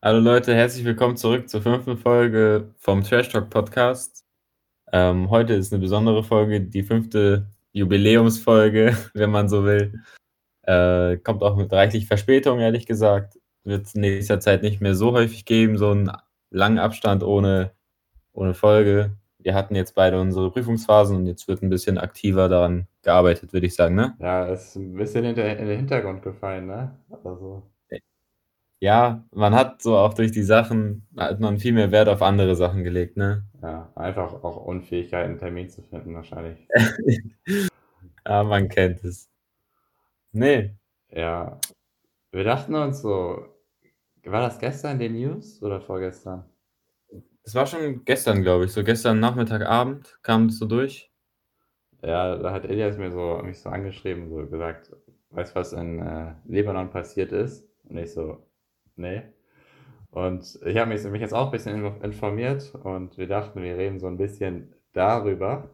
Hallo Leute, herzlich willkommen zurück zur fünften Folge vom Trash Talk Podcast. Ähm, heute ist eine besondere Folge, die fünfte Jubiläumsfolge, wenn man so will. Äh, kommt auch mit reichlich Verspätung, ehrlich gesagt. Wird es in nächster Zeit nicht mehr so häufig geben, so einen langen Abstand ohne, ohne Folge. Wir hatten jetzt beide unsere Prüfungsphasen und jetzt wird ein bisschen aktiver daran gearbeitet, würde ich sagen, ne? Ja, ist ein bisschen in, in den Hintergrund gefallen, ne? Also, Ja, man hat so auch durch die Sachen, hat man viel mehr Wert auf andere Sachen gelegt, ne? ja, einfach auch Unfähigkeit, einen Termin zu finden, wahrscheinlich. Ja, man kennt es. Nee, Ja, wir dachten uns so, war das gestern die News oder vorgestern? es war schon gestern, glaube ich, so gestern Nachmittag, Abend kam es so durch. Ja, da hat Elias mir so, mich so angeschrieben, so gesagt, weißt du, was in äh, Libanon passiert ist? Und ich so, nee. Und ich habe mich, mich jetzt auch ein bisschen inf- informiert und wir dachten, wir reden so ein bisschen darüber.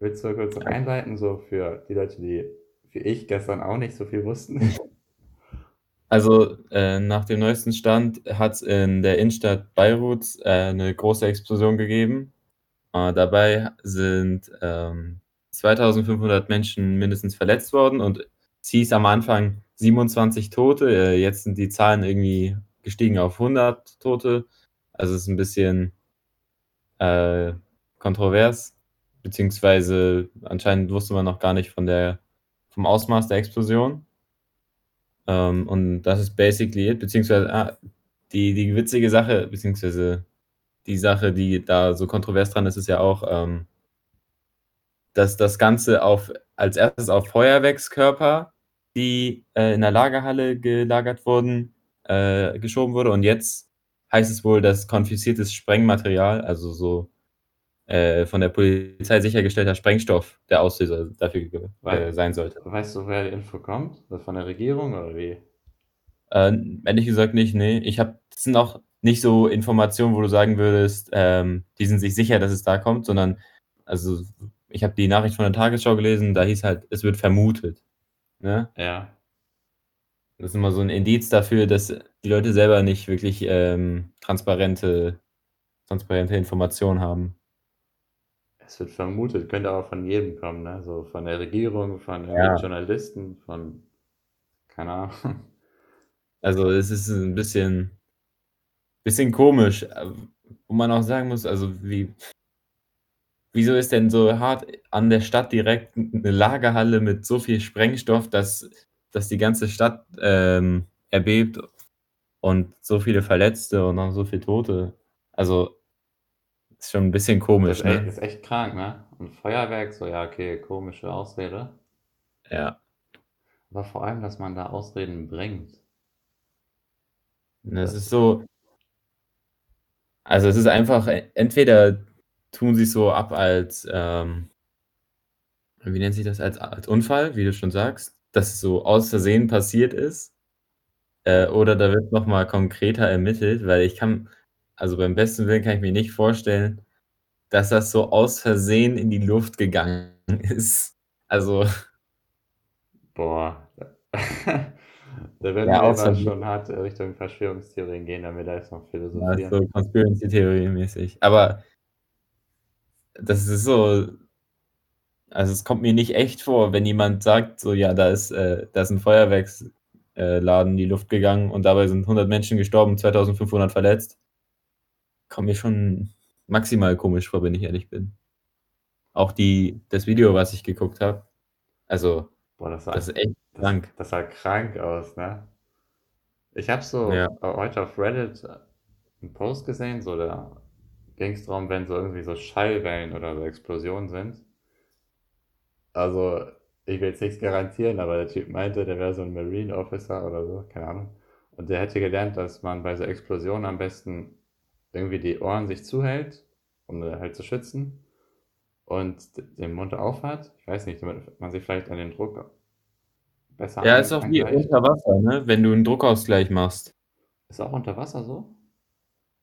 Willst du kurz einleiten, so für die Leute, die wie ich gestern auch nicht so viel wussten? Also, äh, nach dem neuesten Stand hat es in der Innenstadt Beiruts, äh, 'ne große Explosion gegeben. Äh, dabei sind, ähm, 2.500 Menschen mindestens verletzt worden und es hieß am Anfang 27 Tote. Äh, jetzt sind die Zahlen irgendwie gestiegen auf 100 Tote. Also, es ist ein bisschen, äh, kontrovers, beziehungsweise anscheinend wusste man noch gar nicht von der vom Ausmaß der Explosion. Ähm, und das ist basically it, beziehungsweise ah, die, die witzige Sache, beziehungsweise die Sache, die da so kontrovers dran ist, ist ja auch, ähm, dass das Ganze auf, als erstes auf Feuerwerkskörper, die äh, in der Lagerhalle gelagert wurden, äh, geschoben wurde. Und jetzt heißt es wohl, dass konfisziertes Sprengmaterial, also so äh, von der Polizei sichergestellter Sprengstoff der Auslöser dafür äh, Wei- sein sollte. Weißt du, wer die Info kommt? Von der Regierung oder wie? Äh, ehrlich gesagt nicht, nee. Ich habe, das sind auch nicht so Informationen, wo du sagen würdest, ähm, die sind sich sicher, dass es da kommt, sondern, also ich habe die Nachricht von der Tagesschau gelesen, da hieß halt, es wird vermutet. Ne? Ja. Das ist immer so ein Indiz dafür, dass die Leute selber nicht wirklich ähm, transparente, transparente Informationen haben. Es wird vermutet, könnte aber von jedem kommen, ne? So von der Regierung, von Ja. Journalisten, von keine Ahnung. Also es ist ein bisschen, bisschen komisch, äh, wo man auch sagen muss, also wie, wieso ist denn so hart an der Stadt direkt eine Lagerhalle mit so viel Sprengstoff, dass, dass die ganze Stadt ähm, erbebt und so viele Verletzte und noch so viele Tote? Also ist schon ein bisschen Das komisch, ist echt, ne? ist echt krank, ne? Und Feuerwerk, so ja, okay, komische Ausrede. Ja. Aber vor allem, dass man da Ausreden bringt. Das ist so, also es ist einfach, entweder tun sie es so ab als, ähm, wie nennt sich das, als, als Unfall, wie du schon sagst, dass es so aus Versehen passiert ist, äh, oder da wird nochmal konkreter ermittelt, weil ich kann, also beim besten Willen kann ich mir nicht vorstellen, dass das so aus Versehen in die Luft gegangen ist. Also, Boah. da werden Ja, wir aber schon hart Richtung Verschwörungstheorien gehen, wir da jetzt noch ja, philosophieren. so Conspiracy-Theorie-mäßig. Aber das ist so, also es kommt mir nicht echt vor, wenn jemand sagt, so, ja, da ist, äh, da ist ein Feuerwerksladen in die Luft gegangen und dabei sind 100 Menschen gestorben, 2500 verletzt. Kommt mir schon maximal komisch vor, wenn ich ehrlich bin. Auch die, das Video, was ich geguckt habe, also, Boah, das sah, das ist echt das, krank. das sah krank aus, ne? Ich habe so Ja. heute auf Reddit einen Post gesehen, so da ging es darum, wenn so irgendwie so Schallwellen oder so Explosionen sind. Also, ich will jetzt nichts garantieren, aber der Typ meinte, der wäre so ein Marine Officer oder so, keine Ahnung. Und der hätte gelernt, dass man bei so Explosionen am besten irgendwie die Ohren sich zuhält, um halt zu schützen. Und den Mund aufhat. Ich weiß nicht, damit man sich vielleicht an den Druck besser Ja, ist auch wie unter Wasser, ne? Wenn du einen Druckausgleich machst. Ist auch unter Wasser so?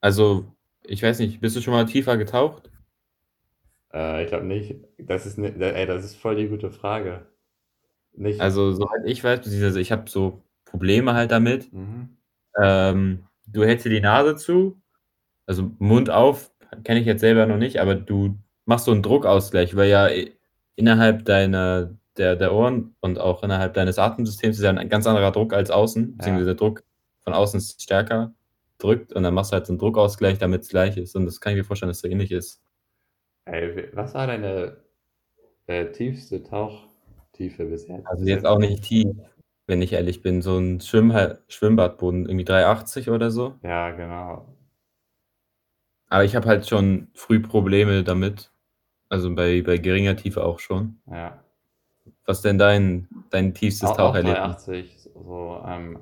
Also, ich weiß nicht, bist du schon mal tiefer getaucht? Äh, ich glaube nicht. Das ist, ne, ey, das ist voll die gute Frage. Nicht. Also, soweit ich weiß, beziehungsweise ich habe so Probleme halt damit. Mhm. ähm, du hältst dir die Nase zu, also Mund auf, kenne ich jetzt selber noch nicht, aber du machst so 'n Druckausgleich, weil ja innerhalb deiner der der Ohren und auch innerhalb deines Atemsystems ist ja 'n ganz anderer Druck als außen, beziehungsweise Ja. der Druck von außen ist stärker drückt und dann machst du halt so 'n Druckausgleich, damit's gleich ist und das kann ich mir vorstellen, dass so ähnlich ist. Ey, was war deine, äh, tiefste Tauchtiefe bisher Also, jetzt auch nicht tief, wenn ich ehrlich bin, so 'n Schwimmhal Schwimmbadboden, irgendwie 3,80 oder so. Ja, genau. Aber ich habe halt schon früh Probleme damit, also, bei bei geringer Tiefe auch schon. Ja. Was denn dein dein tiefstes Au auch Taucherlebnis? 3,80, so, ähm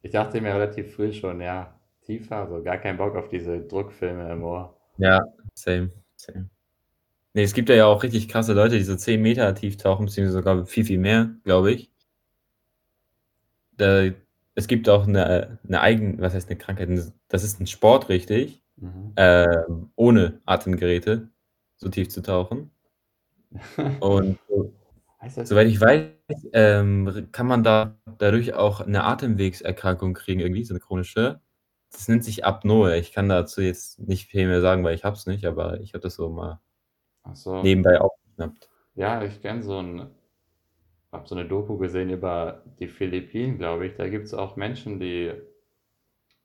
ich dachte mir relativ früh schon, ja, tiefer, so gar keinen Bock auf diese Druckfilme im Ohr. Ja, same, same. Ne, es gibt ja auch richtig krasse Leute, die so 10 Meter tief tauchen, beziehungsweise sogar viel, viel mehr, glaube ich. Äh, es gibt auch 'ne 'ne eigen was heißt 'ne Krankheit? das ist 'n Sport richtig, Mhm. ähm, ohne Atemgeräte so tief zu tauchen. Und soweit ich weiß, ähm, kann man da dadurch auch 'ne Atemwegserkrankung kriegen irgendwie, so 'ne chronische. Das nennt sich Apnoe. Ich kann dazu jetzt nicht viel mehr sagen, weil ich es nicht, aber ich habe das so mal so. nebenbei aufgeschnappt. Ja, ich kenne so 'n habe so 'ne Doku gesehen über die Philippinen, glaube ich. Da gibt's auch Menschen, die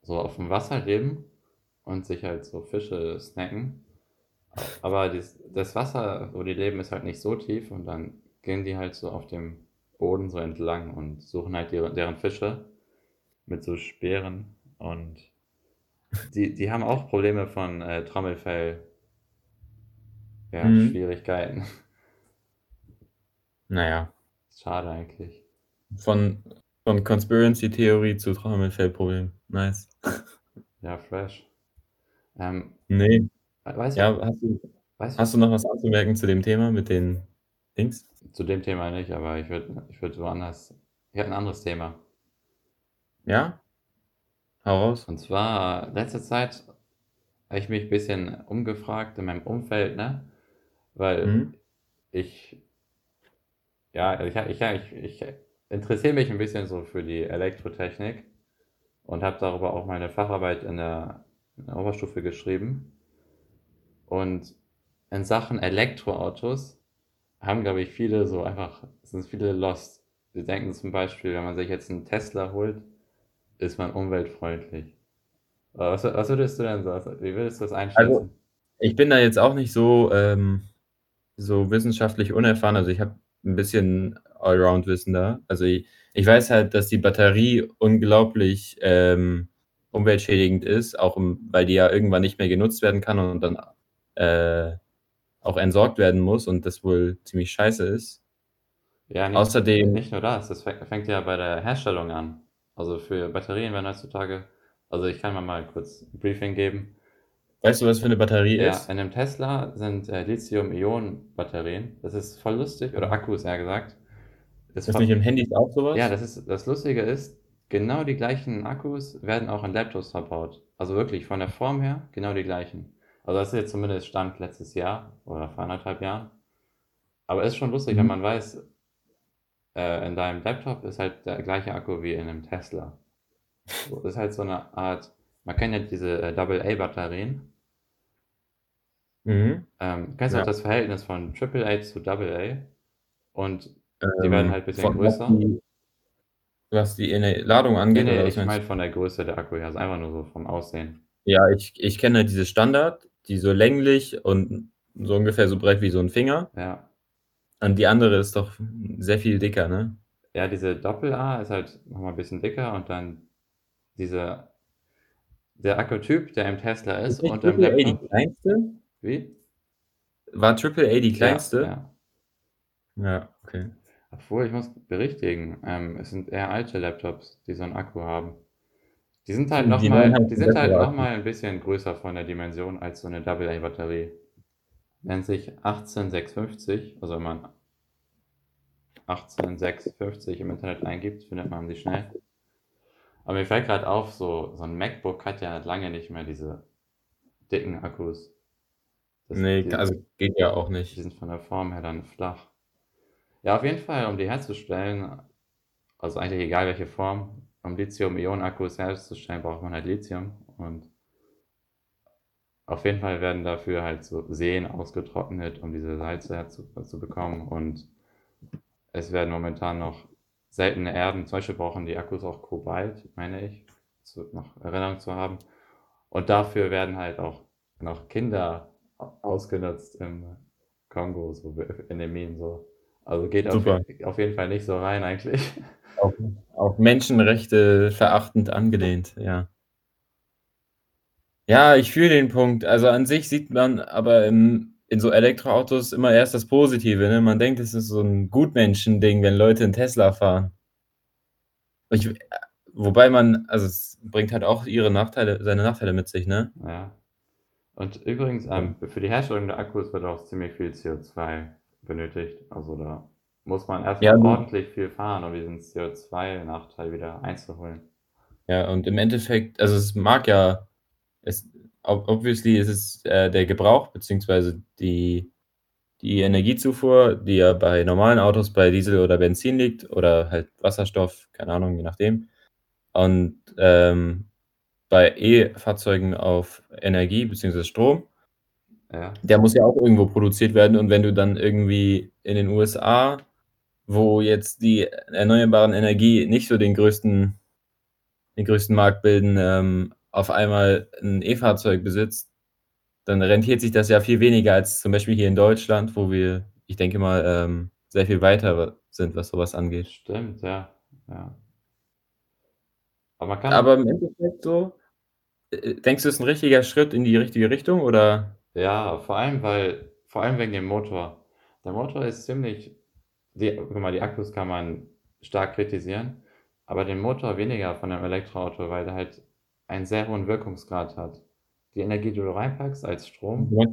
so aufm Wasser leben und sich halt so Fische snacken. Aber dies das Wasser, wo die leben, ist halt nicht so tief und dann gehen die halt so auf dem Boden so entlang und suchen halt ihre deren Fische mit so Speeren und die die haben auch Probleme von, äh, Trommelfell ja, Mhm. Schwierigkeiten. Na ja. Schade eigentlich. Von von Conspiracy-Theorie zu Trommelfellproblem. Nice. Ja, fresh. Ähm Ne. wei weißt du Ja, hast du weißt du hast du noch was anzumerken zu dem Thema mit den Dings? Zu dem Thema nicht, aber ich würde ich würde woanders ich habe 'n anderes Thema. Ja? Hau raus. Und zwar, letzte Zeit habe ich mich bisschen umgefragt in meinem Umfeld, ne? Weil Mhm. ich ja, ich ha ich ich ich interessiere mich 'n bisschen so für die Elektrotechnik und habe darüber auch meine Facharbeit in der in der Oberstufe geschrieben. Und in Sachen Elektroautos haben, glaube ich, viele so einfach sind viele lost. Die denken zum Beispiel, wenn man sich jetzt 'n Tesla holt, ist man umweltfreundlich. Was was würdest du denn sa wie würdest du das Also, einschätzen? ich bin da jetzt auch nicht so, ähm so wissenschaftlich unerfahren. Also, ich habe 'n bisschen Allround-Wissen da. Also, i ich weiß halt, dass die Batterie unglaublich, ähm, umweltschädigend ist, auch, hm, weil die ja irgendwann nicht mehr genutzt werden kann und dann, äh, auch entsorgt werden muss und das wohl ziemlich scheiße ist. Ja, nicht Außerdem nicht nur das, das fä fängt ja bei der Herstellung an. Also, für Batterien werden heutzutage also, ich kann mal mal kurz 'n Briefing geben. Weißt du, was für 'ne Batterie Ja, ist? in 'nem Tesla sind, äh, Lithium-Ionen-Batterien. Das ist voll lustig oder Akkus, eher gesagt. Ist Ist nicht in Handys auch so Ja, das ist das Lustige ist, genau die gleichen Akkus werden auch in Laptops verbaut. Also, wirklich von der Form her genau die gleichen. Also, das ist jetzt zumindest Stand letztes Jahr oder vor 1 1/2 Jahren. Aber ist schon lustig, wenn Mhm. man weiß, äh, in deinem Laptop ist halt der gleiche Akku wie in 'nem Tesla. So, ist halt so 'ne Art man kennt ja diese, äh, Double-A-Batterien. Mhm. Ähm, kennst du auch Ja. das Verhältnis von Triple-A zu Double-A? Und die werden Ähm, halt bisschen von was größer. die was die Ladung angeht, ne, oder was ich meine von der Größe der Akku her, also, einfach nur so vom Aussehen. Ja, ich ich kenne diese Standard, die so länglich und so ungefähr so breit wie so 'n Finger. Ja. Und die andere ist doch sehr viel dicker, ne? Ja, diese Doppel-A ist halt noch mal bisschen dicker und dann dieser der Akkutyp, der im Tesla ist Ist und im Triple-A die Laptop kleinste? Wie? War Triple-A die Ja, kleinste? ja. Ja, okay. Obwohl, ich muss berichtigen, ähm, es sind eher alte Laptops, die so 'n Akku haben. Die sind halt Stimmt, noch die neuen mal haben die viel sind halt bessere noch Akkus. mal 'n bisschen größer von der Dimension als so 'ne Double-A-Batterie. Nennt sich 18650, also, wenn man 18650 im Internet eingibt, findet man sie schnell. Aber mir fällt grad auf, so so 'n MacBook hat ja lange nicht mehr diese dicken Akkus. Das Ne, die also, geht ja auch die nicht. sind von der Form her dann flach. Ja, auf jeden Fall, um die herzustellen also, eigentlich egal welche Form, um Lithium-Ionen-Akkus herzustellen, braucht man halt Lithium und auf jeden Fall werden dafür halt so Seen ausgetrocknet, um diese Salze herzubekommen und es werden momentan noch seltene Erden, zum Beispiel brauchen die Akkus auch Kobalt, meine ich, zu, noch Erinnerung zu haben. Und dafür werden halt auch noch Kinder ausgenutzt im Kongo, so in den Minen so. Also geht auf, auf, jeden Fall nicht so rein eigentlich. Auf, auf Menschenrechte verachtend angelehnt, ja. Ja, ich fühle den Punkt. Also an sich sieht man aber im, in so Elektroautos immer erst das Positive. Ne? Man denkt, es ist so ein Gutmenschending, wenn Leute in Tesla fahren. Ich, wobei man, also es bringt halt auch ihre Nachteile, seine Nachteile mit sich, ne? Ja. Und übrigens, ähm, für die Herstellung der Akkus wird auch ziemlich viel CO2 benötigt. Also da muss man erstmal ja, ordentlich viel fahren, um diesen CO2-Nachteil wieder einzuholen. Ja, und im Endeffekt, also es mag ja es, obviously ist es äh, der Gebrauch beziehungsweise die, die Energiezufuhr, die ja bei normalen Autos bei Diesel oder Benzin liegt oder halt Wasserstoff, keine Ahnung, je nachdem. Und ähm, bei E-Fahrzeugen auf Energie beziehungsweise Strom, ja. der muss ja auch irgendwo produziert werden. Und wenn du dann irgendwie in den USA, wo jetzt die erneuerbaren Energie nicht so den größten, den größten Markt bilden, ähm, auf einmal ein E-Fahrzeug besitzt, dann rentiert sich das ja viel weniger als zum Beispiel hier in Deutschland, wo wir, ich denke mal, ähm, sehr viel weiter sind, was sowas angeht. Stimmt, ja. ja. Aber, kann Aber im Endeffekt so, äh, denkst du, es ist ein richtiger Schritt in die richtige Richtung oder? Ja, vor allem, weil, vor allem wegen dem Motor. Der Motor ist ziemlich, die, guck mal, die Akkus kann man stark kritisieren, aber den Motor weniger von einem Elektroauto, weil der halt einen sehr hohen Wirkungsgrad hat. Die Energie, die du reinpackst als Strom, ja.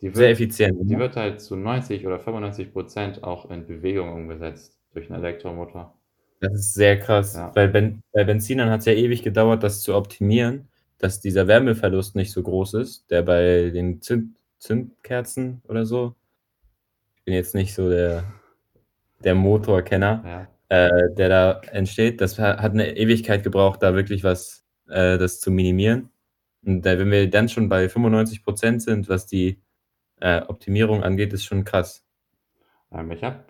die wird, sehr effizient. Die wird halt zu 90 oder 95 Prozent auch in Bewegung umgesetzt durch einen Elektromotor. Das ist sehr krass, ja. weil ben, bei Benzinern hat es ja ewig gedauert, das zu optimieren, dass dieser Wärmeverlust nicht so groß ist, der bei den Zünd, Zündkerzen oder so, ich bin jetzt nicht so der, der Motorkenner, ja. äh, der da entsteht, das hat eine Ewigkeit gebraucht, da wirklich was äh, das zu minimieren. Und wenn wir dann schon bei 95 Prozent sind, was die äh, Optimierung angeht, ist schon krass. Ähm, ich habe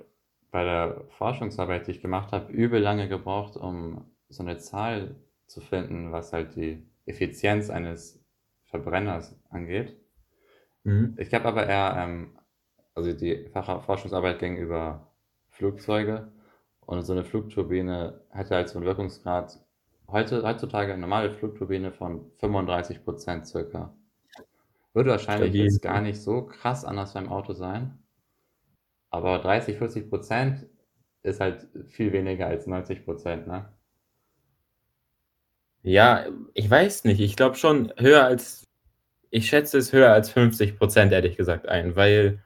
bei der Forschungsarbeit, die ich gemacht habe, übel lange gebraucht, um so eine Zahl zu finden, was halt die Effizienz eines Verbrenners angeht. Mhm. Ich habe aber eher, ähm, also die Forschungsarbeit ging über Flugzeuge und so eine Flugturbine hatte halt so einen Wirkungsgrad heute, heutzutage eine normale Flugturbine von 35 Prozent circa. Würde wahrscheinlich Stabil. jetzt gar nicht so krass anders beim Auto sein. Aber 30, 40 Prozent ist halt viel weniger als 90 Prozent, ne? Ja, ich weiß nicht. Ich glaube schon höher als, ich schätze es höher als 50 Prozent, ehrlich gesagt, ein, weil,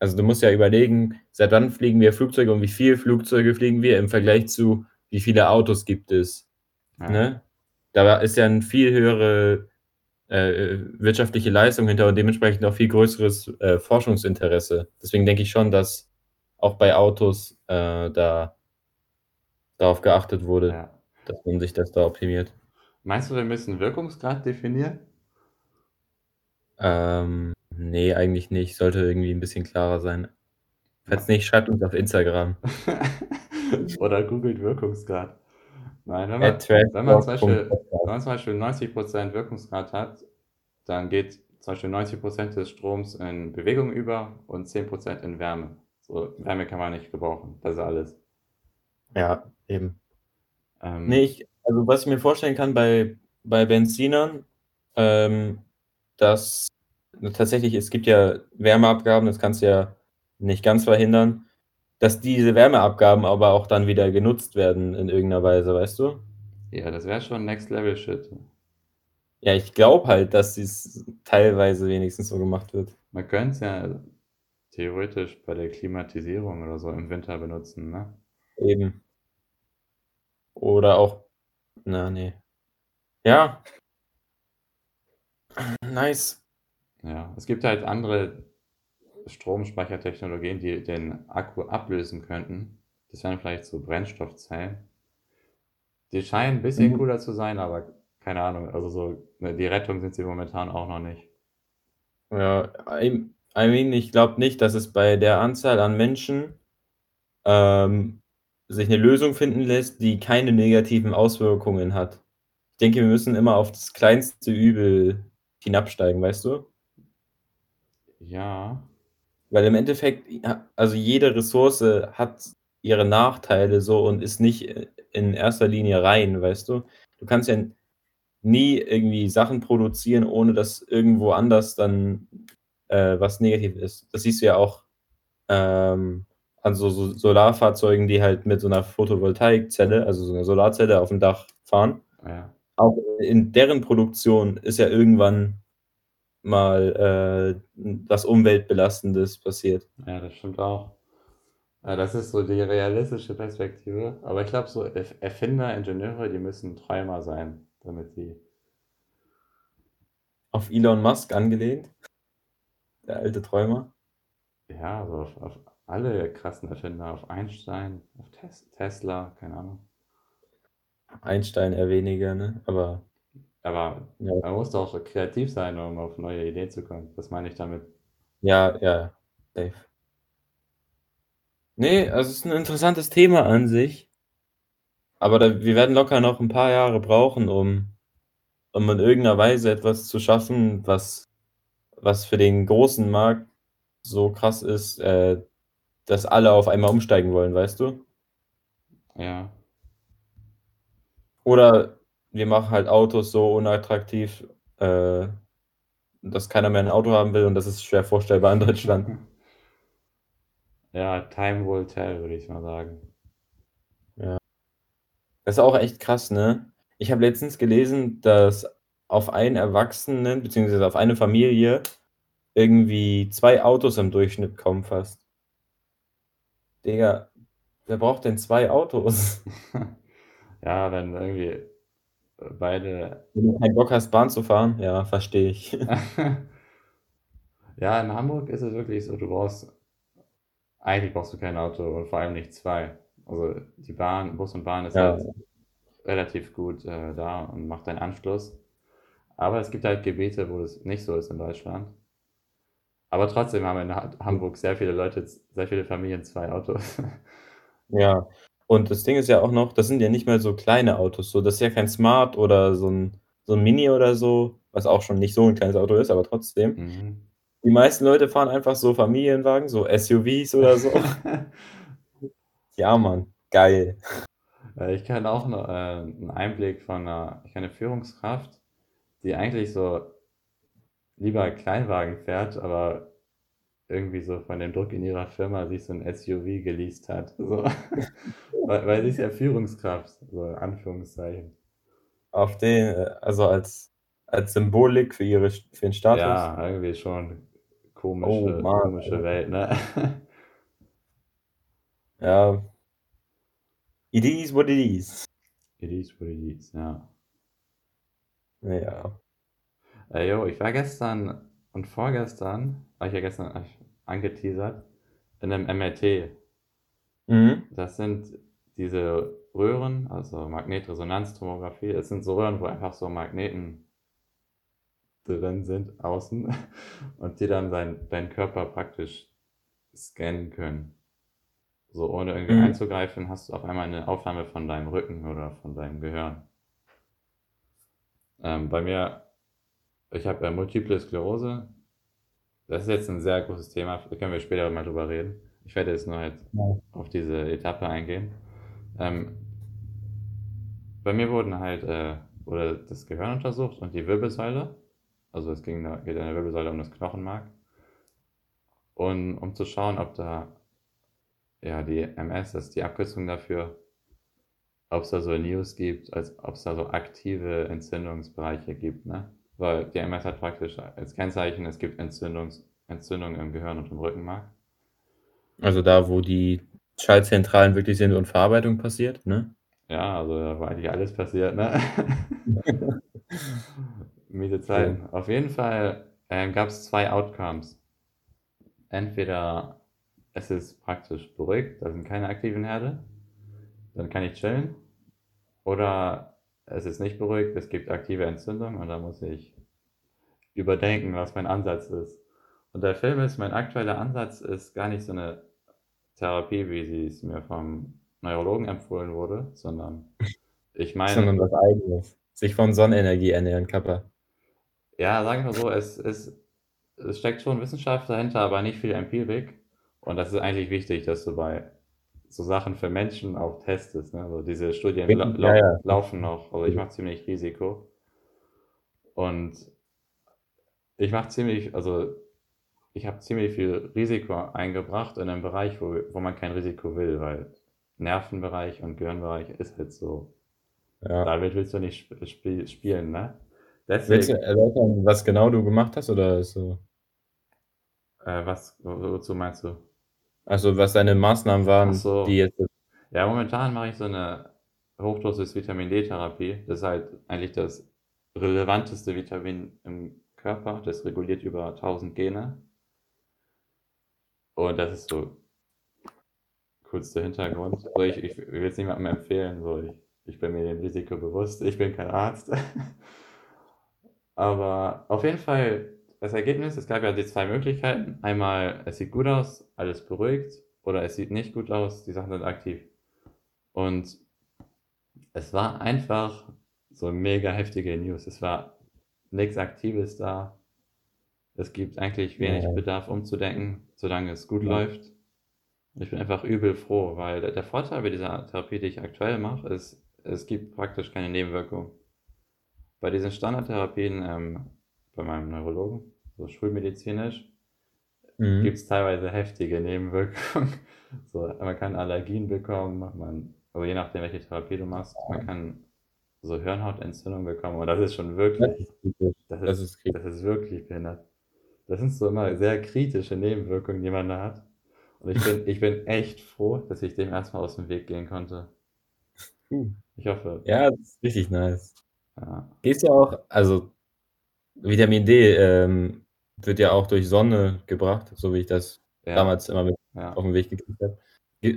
also du musst ja überlegen, seit wann fliegen wir Flugzeuge und wie viele Flugzeuge fliegen wir im Vergleich zu, wie viele Autos gibt es. Ja. Ne? Da ist ja eine viel höhere äh, wirtschaftliche Leistung hinter und dementsprechend auch viel größeres äh, Forschungsinteresse. Deswegen denke ich schon, dass auch bei Autos äh, da darauf geachtet wurde, ja. dass man sich das da optimiert. Meinst du, wir müssen Wirkungsgrad definieren? Ähm, nee, eigentlich nicht. Sollte irgendwie ein bisschen klarer sein. Falls nicht, schreibt uns auf Instagram. Oder googelt Wirkungsgrad. Nein, wenn man, wenn man, zum, Beispiel, wenn man zum Beispiel 90% Wirkungsgrad hat, dann geht zum Beispiel 90% des Stroms in Bewegung über und 10% in Wärme. So, Wärme kann man nicht gebrauchen. Das ist alles. Ja, eben. Ähm, nee, ich, also was ich mir vorstellen kann bei, bei Benzinern, ähm, dass tatsächlich, es gibt ja Wärmeabgaben, das kannst du ja nicht ganz verhindern dass diese Wärmeabgaben aber auch dann wieder genutzt werden in irgendeiner Weise, weißt du? Ja, das wäre schon Next Level Shit. Ja, ich glaube halt, dass dies teilweise wenigstens so gemacht wird. Man könnte es ja theoretisch bei der Klimatisierung oder so im Winter benutzen, ne? Eben. Oder auch. Na, nee. Ja. Nice. Ja, es gibt halt andere Stromspeichertechnologien, die den Akku ablösen könnten. Das wären vielleicht so Brennstoffzellen. Die scheinen 'n bisschen cooler zu sein, aber keine Ahnung, also so ne, die Rettung sind sie momentan auch noch nicht. Ja, I mean, ich glaube nicht, dass es bei der Anzahl an Menschen, ähm, sich 'ne Lösung finden lässt, die keine negativen Auswirkungen hat. Ich denke, wir müssen immer auf das kleinste Übel hinabsteigen, weißt du? Ja. Weil im Endeffekt also jede Ressource hat ihre Nachteile so und ist nicht, äh, in erster Linie rein, weißt du? Du kannst ja nie irgendwie Sachen produzieren, ohne dass irgendwo anders dann, äh, was negativ ist. Das siehst du ja auch, ähm, an so so Solarfahrzeugen, die halt mit so 'ner Photovoltaikzelle, also so 'ner Solarzelle aufm Dach fahren. Ja. Auch in deren Produktion ist ja irgendwann mal, äh, was Umweltbelastendes passiert. Ja, das stimmt auch. Ja, das ist so die realistische Perspektive, aber ich glaube, so Erf Erfinder, Ingenieure, die müssen Träumer sein, damit die Auf Elon Musk angelehnt? Der alte Träumer? Ja, so auf auf alle krassen Erfinder, auf Einstein, auf Tes Tesla, keine Ahnung. Einstein eher weniger, ne? Aber Aber ja. man muss doch kreativ sein, um auf neue Ideen zu kommen. Das meine ich damit. Ja, ja, safe. Ne, also ist 'n interessantes Thema an sich. Aber da wir werden locker noch 'n paar Jahre brauchen, um um in irgend 'ner Weise etwas zu schaffen, was was für den großen Markt so krass ist, äh, dass alle auf einmal umsteigen wollen, weißt du? Ja. Oder wir machen halt Autos so unattraktiv, äh, dass keiner mehr 'n Auto haben will und das ist schwer vorstellbar in Deutschland. Ja, time will tell, würde ich mal sagen. Ja. Das ist auch echt krass, ne? Ich habe letztens gelesen, dass auf einen Erwachsenen beziehungsweise auf eine Familie irgendwie 2 Autos im Durchschnitt kommen fast. Digga, wer braucht denn 2 Autos? Ja, wenn irgendwie, beide Wenn du keinen Bock hast, Bahn zu fahren, ja, verstehe ich. Ja, in Hamburg ist es wirklich so, du brauchst eigentlich brauchst du kein Auto und vor allem nicht 2. Also, die Bahn Bus und Bahn ist Ja. halt relativ gut, äh, da und macht einen Anschluss. Aber es gibt halt Gebiete, wo das nicht so ist in Deutschland. Aber trotzdem haben in Ha Hamburg sehr viele Leute sehr viele Familien 2 Autos. Ja, und das Ding ist ja auch noch, das sind ja nicht mal so kleine Autos, so das ist ja kein Smart oder so 'n so 'n Mini oder so, was auch schon nicht so 'n kleines Auto ist, aber trotzdem. Mhm. Die meisten Leute fahren einfach so Familienwagen, so SUVs oder so. Ja, Mann, geil. Ich kenne auch 'ne äh, 'n Einblick von 'ner ich kenne 'ne Führungskraft, die eigentlich so lieber Kleinwagen fährt, aber irgendwie so von dem Druck in ihrer Firma sich so 'n SUV geleast hat, so. Weil weil sie ist ja Führungskraft, so in Anführungszeichen. Auf den äh, also als als Symbolik für ihre für 'n Status? Ja, irgendwie schon Oh komische Mann, komische ey. Welt, ne? Ja. It is what it is. It is what it is, ja. Ja. Ey, jo, ich war gestern und vorgestern war ich ja gestern ich angeteasert, in 'nem MRT. Mhm. Das sind diese Röhren, also Magnetresonanztomographie. Es sind so Röhren, wo einfach so Magneten drin sind außen und die dann dein deinen Körper praktisch scannen können. So ohne irgendwie Mhm. einzugreifen, hast du auf einmal 'ne Aufnahme von deinem Rücken oder von deinem Gehirn. Ähm, bei mir ich habe, äh, Multiple Sklerose. Das ist jetzt 'n sehr großes Thema, da können wir später mal drüber reden. Ich werde jetzt nur halt Ja. auf diese Etappe eingehen. Ähm bei mir wurden halt, äh wurde das Gehirn untersucht und die Wirbelsäule. Also, es ging da geht in der Wirbelsäule um das Knochenmark. Und um zu schauen, ob da ja, die MS, das ist die Abkürzung dafür ob's da so News gibt, als ob's da so aktive Entzündungsbereiche gibt, ne? Weil die MS hat praktisch als Kennzeichen, es gibt Entzündungs Entzündungen im Gehirn und im Rückenmark. Also da, wo die Schaltzentralen wirklich sind und Verarbeitung passiert, ne? Ja, also da wo eigentlich alles passiert, ne? Miese Zeiten. Okay. Auf jeden Fall, ähm, gab's 2 Outcomes. Entweder es ist praktisch beruhigt, da sind keine aktiven Herde, dann kann ich chillen. oder es ist nicht beruhigt, es gibt aktive Entzündung und da muss ich überdenken, was mein Ansatz ist. Und der Film ist, mein aktueller Ansatz ist gar nicht so eine Therapie, wie sie es mir vom Neurologen empfohlen wurde, sondern ich meine. Sondern was eigenes. Sich von Sonnenenergie ernähren, Kappa. Ja, sagen wir so, es, es, es steckt schon Wissenschaft dahinter, aber nicht viel Empirik. Und das ist eigentlich wichtig, dass du bei so Sachen für Menschen auch testest. Ne? Also diese Studien la Ja, ja. laufen noch, also ich mache ziemlich Risiko. Und ich mache ziemlich, also ich habe ziemlich viel Risiko eingebracht in einem Bereich, wo, wo man kein Risiko will, weil Nervenbereich und Gehirnbereich ist halt so. Ja. Damit willst du nicht sp sp spielen, ne? Willst du Deswegen, erläutern, was genau du gemacht hast, oder ist so? äh, was, wo- wozu meinst du? Also, was deine Maßnahmen waren, so. die jetzt. Ja, momentan mache ich so eine Hochdosis Vitamin D-Therapie. Das ist halt eigentlich das relevanteste Vitamin im Körper. Das reguliert über 1000 Gene. Und das ist so kurz der Hintergrund. So, ich, ich will es niemandem empfehlen. So, ich, ich bin mir dem Risiko bewusst. Ich bin kein Arzt. Aber auf jeden Fall, das Ergebnis, es gab ja die zwei Möglichkeiten. Einmal, es sieht gut aus, alles beruhigt. Oder es sieht nicht gut aus, die Sachen sind aktiv. Und es war einfach so mega heftige News. Es war nichts Aktives da. Es gibt eigentlich wenig Ja. Bedarf umzudenken, solange es gut Ja. läuft. Und ich bin einfach übel froh, weil der, der Vorteil bei dieser Therapie, die ich aktuell mache, ist, es gibt praktisch keine Nebenwirkungen. Bei diesen Standardtherapien, ähm, bei meinem Neurologen, so schulmedizinisch, Mhm. gibt es teilweise heftige Nebenwirkungen. So, man kann Allergien bekommen, man, also je nachdem, welche Therapie du machst, man kann so Hirnhautentzündung bekommen und das ist schon Das wirklich, ist das Das ist, ist kritisch. das ist wirklich behindert. Das sind so immer sehr kritische Nebenwirkungen, die man da hat. Und ich bin, ich bin echt froh, dass ich dem erstmal aus dem Weg gehen konnte. Ich hoffe, Ja, das ist richtig nice. ja. Gehst du auch, also Vitamin D ähm, wird ja auch durch Sonne gebracht, so wie ich das Ja, damals immer mit ja. auf den Weg gekriegt habe.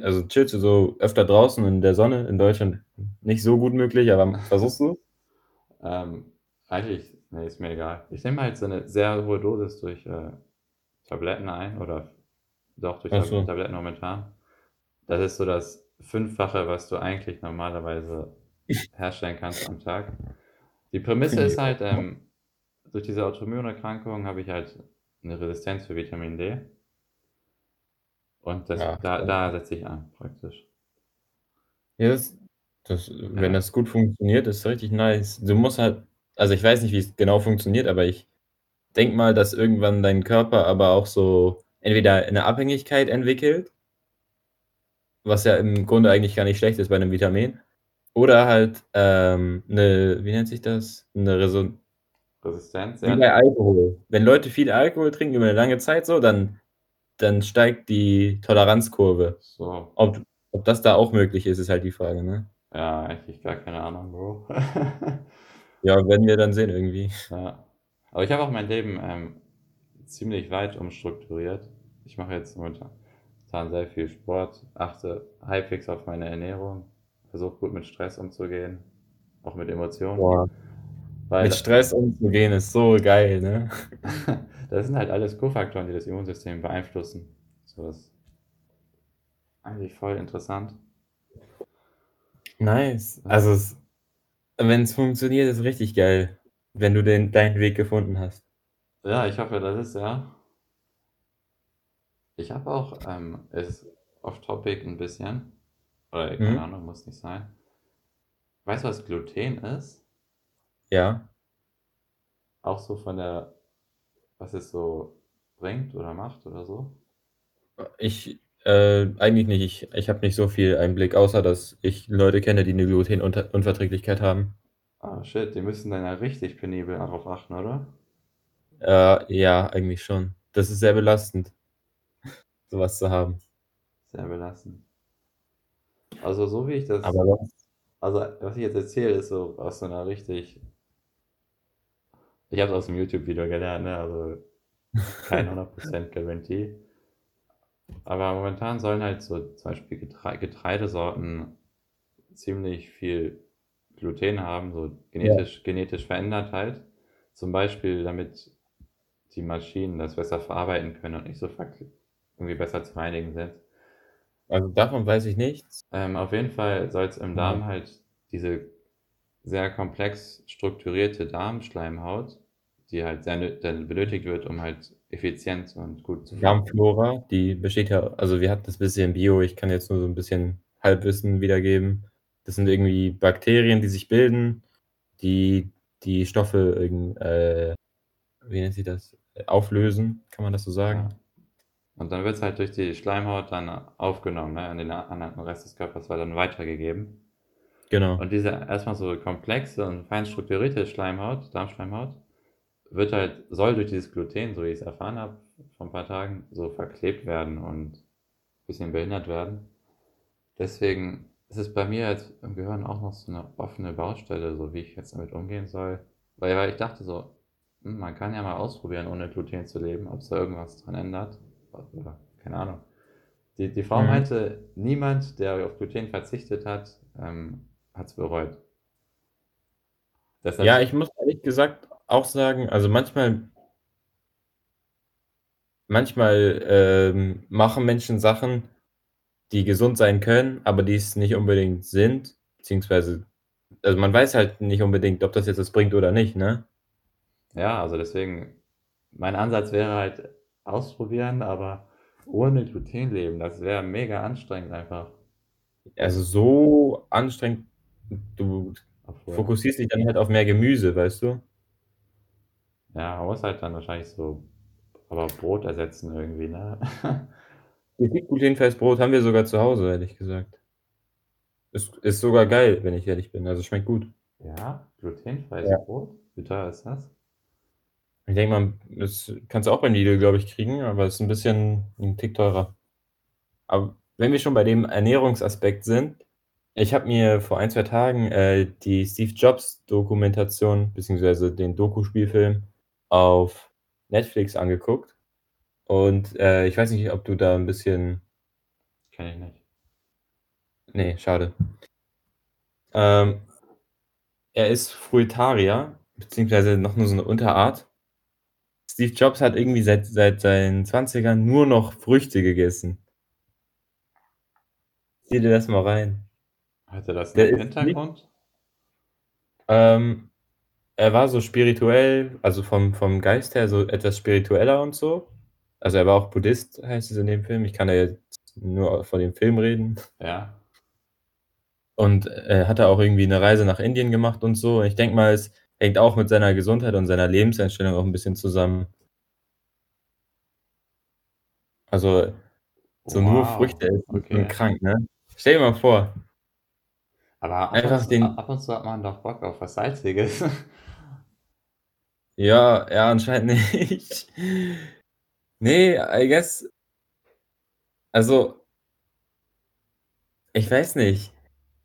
Also chillst du so öfter draußen in der Sonne, in Deutschland nicht so gut möglich, aber versuchst du? Ähm, eigentlich, nee, ist mir egal. Ich nehme halt so eine sehr hohe Dosis durch äh, Tabletten ein oder doch durch so. Tabletten momentan. Das ist so das Fünffache, was du eigentlich normalerweise herstellen kannst am Tag. Die Prämisse ist halt, ähm, durch diese Autoimmunerkrankung habe ich halt eine Resistenz für Vitamin D. Und das, Ja, da, da setze ich an, praktisch. Ja, das, das, wenn das gut funktioniert, ist richtig nice. Du musst halt, also ich weiß nicht, wie es genau funktioniert, aber ich denke mal, dass irgendwann dein Körper aber auch so entweder eine Abhängigkeit entwickelt, was ja im Grunde eigentlich gar nicht schlecht ist bei einem Vitamin, oder halt ähm, eine, wie nennt sich das? Eine Reson Resistenz, wie ja. bei Alkohol. Wenn Leute viel Alkohol trinken über eine lange Zeit so, dann, dann steigt die Toleranzkurve. So, Ob, ob das da auch möglich ist, ist halt die Frage, ne? ja, eigentlich gar keine Ahnung, Bro. Ja, werden wir dann sehen irgendwie. Ja. Aber ich habe auch mein Leben ähm, ziemlich weit umstrukturiert. Ich mache jetzt momentan sehr viel Sport, achte halbwegs auf meine Ernährung, versuche gut mit Stress umzugehen, auch mit Emotionen. Boah. Weil Mit Stress umzugehen ist so geil, ne? das sind halt alles Kofaktoren, die das Immunsystem beeinflussen. So ist eigentlich voll interessant. Nice. Also, wenn es funktioniert, ist richtig geil, wenn du den, deinen Weg gefunden hast. Ja, ich hoffe, das ist ja. Ich habe auch, ähm, ist off-topic ein bisschen, oder keine Mhm. Ahnung, muss nicht sein. Weißt du, was Gluten ist? Ja. Auch so von der, was es so bringt oder macht oder so? Ich, äh, eigentlich nicht. Ich, ich habe nicht so viel Einblick, außer dass ich Leute kenne, die eine Glutenunverträglichkeit haben. Ah, shit, die müssen dann ja richtig penibel darauf achten, oder? Äh, ja, eigentlich schon. Das ist sehr belastend, sowas zu haben. Sehr belastend. Also, so wie ich das, Aber sonst, also, was ich jetzt erzähle, ist so aus so einer richtig, ich habe es aus dem YouTube-Video gelernt, ne? Also, kein 100% Garantie. Aber momentan sollen halt so zum Beispiel Getre Getreidesorten ziemlich viel Gluten haben, so Ja. genetisch genetisch verändert halt. Zum Beispiel, damit die Maschinen das besser verarbeiten können und nicht so irgendwie besser zu reinigen sind. Also, davon weiß ich nichts. Ähm, auf jeden Fall soll's im Ja. Darm halt diese sehr komplex strukturierte Darmschleimhaut, die halt sehr dann benötigt wird, um halt effizient und gut zu Darmflora, die besteht ja also, wir hatten das bisschen Bio, ich kann jetzt nur so 'n bisschen Halbwissen wiedergeben. Das sind irgendwie Bakterien, die sich bilden, die die Stoffe äh, wie nennt sich das, auflösen, kann man das so sagen? Ja. Und dann wird's halt durch die Schleimhaut dann aufgenommen, ne, an den a an den Rest des Körpers wird dann weitergegeben. Genau. Und diese erst mal so komplexe und fein strukturierte Schleimhaut Darmschleimhaut wird halt soll durch dieses Gluten, so wie ich's erfahren habe vor 'n paar Tagen, so verklebt werden und bisschen behindert werden. Deswegen ist es bei mir jetzt im Gehirn auch noch so 'ne offene Baustelle, so wie ich jetzt damit umgehen soll. Weil weil ich dachte so: „Hm, man kann ja mal ausprobieren, ohne Gluten zu leben, ob's da irgendwas dran ändert.“ Oder keine Ahnung. Die die Frau Mhm. meinte, niemand, der auf Gluten verzichtet hat, ähm, hat's bereut. Deshalb Ja, ich muss ehrlich gesagt auch sagen, also, manchmal manchmal, ähm, machen Menschen Sachen, die gesund sein können, aber die es nicht unbedingt sind, beziehungsweise also, man weiß halt nicht unbedingt, ob das jetzt was bringt oder nicht, ne? Ja, also, deswegen mein Ansatz wäre halt ausprobieren, aber ohne Gluten leben. Das wäre mega anstrengend einfach. Also, so anstrengend du Obwohl fokussierst dich dann halt auf mehr Gemüse, weißt du? Ja, man muss halt dann wahrscheinlich so aber Brot ersetzen irgendwie, ne? Es gibt glutenfreies Brot, haben wir sogar zu Hause, ehrlich gesagt. Ist ist sogar geil, wenn ich ehrlich bin, also, schmeckt gut. Ja, glutenfreies Ja. Brot? Wie teuer ist das? Ich denke mal, das kannst du auch beim Lidl, glaube ich, kriegen, aber ist 'n bisschen 'n Tick teurer. Aber wenn wir schon bei dem Ernährungsaspekt sind, ich habe mir vor 1, 2 Tagen, äh, die Steve-Jobs-Dokumentation beziehungsweise den Doku-Spielfilm auf Netflix angeguckt und, äh, ich weiß nicht, ob du da 'n bisschen Kenne ich nicht. Ne, schade. Ähm, er ist Fruitarier, beziehungsweise noch nur so 'ne Unterart. Steve Jobs hat irgendwie seit seit seinen 20ern nur noch Früchte gegessen. Zieh dir das mal rein. Hat er das im nicht Hintergrund? Ähm, er war so spirituell, also, vom vom Geist her so etwas spiritueller und so. Also, er war auch Buddhist, heißt es in dem Film. Ich kann da jetzt nur von dem Film reden. Ja. Und, äh, hat er auch irgendwie 'ne Reise nach Indien gemacht und so. Ich denke mal, es hängt auch mit seiner Gesundheit und seiner Lebenseinstellung auch 'n bisschen zusammen. Also, so nur Wow, Früchte essen okay. krank, ne? Stell dir mal vor Aber ab und einfach zu a den ab und zu hat man doch Bock auf was Salziges. Ja, er anscheinend nicht. Ne, I guess also ich weiß nicht.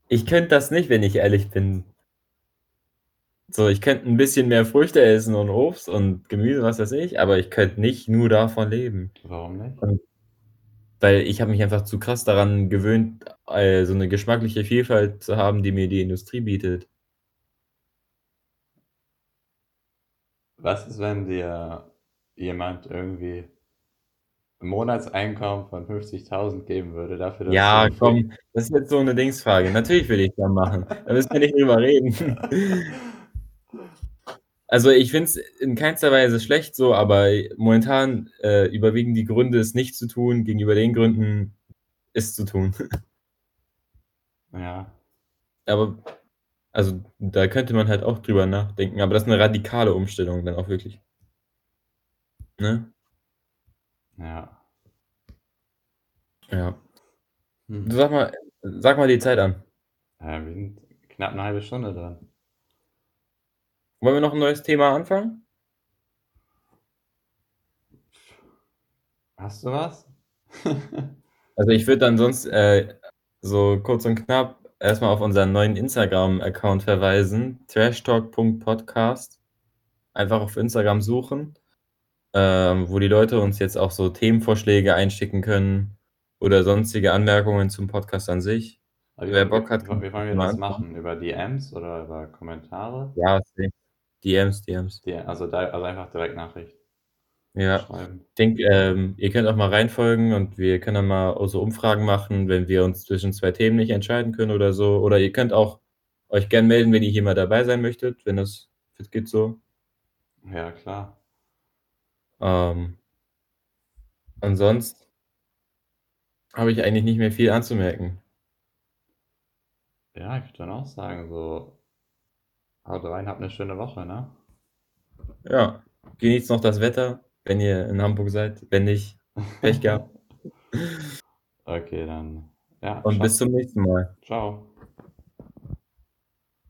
Ich könnte das nicht, wenn ich ehrlich bin. So, ich könnte 'n bisschen mehr Früchte essen und Obst und Gemüse, was weiß ich, aber ich könnte nicht nur davon leben. Warum nicht? Und weil ich habe mich einfach zu krass daran gewöhnt, äh, so 'ne geschmackliche Vielfalt zu haben, die mir die Industrie bietet. Was ist, wenn dir jemand irgendwie 'n Monatseinkommen von 50.000 geben würde dafür, dass Ja, du komm, das ist jetzt so 'ne Dingsfrage. Natürlich will ich da machen. Da müssen wir nicht drüber reden. Also, ich finde es in keinster Weise schlecht so, aber momentan, äh, überwiegen die Gründe, es nicht zu tun, gegenüber den Gründen, es zu tun. Ja. Aber also, da könnte man halt auch drüber nachdenken, aber das ist 'ne radikale Umstellung dann auch wirklich. Ne? Ja. Ja. Hm. Sag mal sag mal die Zeit an. Ja, wir sind knapp 'ne 1/2 Stunde dran. Wollen wir noch 'n neues Thema anfangen? Hast du was? Also, ich würde dann sonst, äh, so kurz und knapp erst mal auf unseren neuen Instagram-Account verweisen, trashtalk.podcast. Einfach auf Instagram suchen, ähm, wo die Leute uns jetzt auch so Themenvorschläge einschicken können oder sonstige Anmerkungen zum Podcast an sich. Wie Wer wollen Bock hat, wie kann wie wollen wir das machen? Über DMs oder über Kommentare? Ja. DMs, DMs. Also also einfach Direktnachricht Ja. schreiben. Ich denke, ähm, ihr könnt auch mal reinfolgen und wir können dann mal auch so Umfragen machen, wenn wir uns zwischen 2 Themen nicht entscheiden können oder so. Oder ihr könnt auch euch gern melden, wenn ihr hier mal dabei sein möchtet, wenn das fit geht so. Ja, klar. Ähm ansonsten habe ich eigentlich nicht mehr viel anzumerken. Ja, ich würde dann auch sagen, so haut rein, habt 'ne schöne Woche, ne? Ja, genießt noch das Wetter, wenn ihr in Hamburg seid. Wenn nicht, Pech gehabt. Okay, dann ja, Und tschau. bis zum nächsten Mal. Tschau.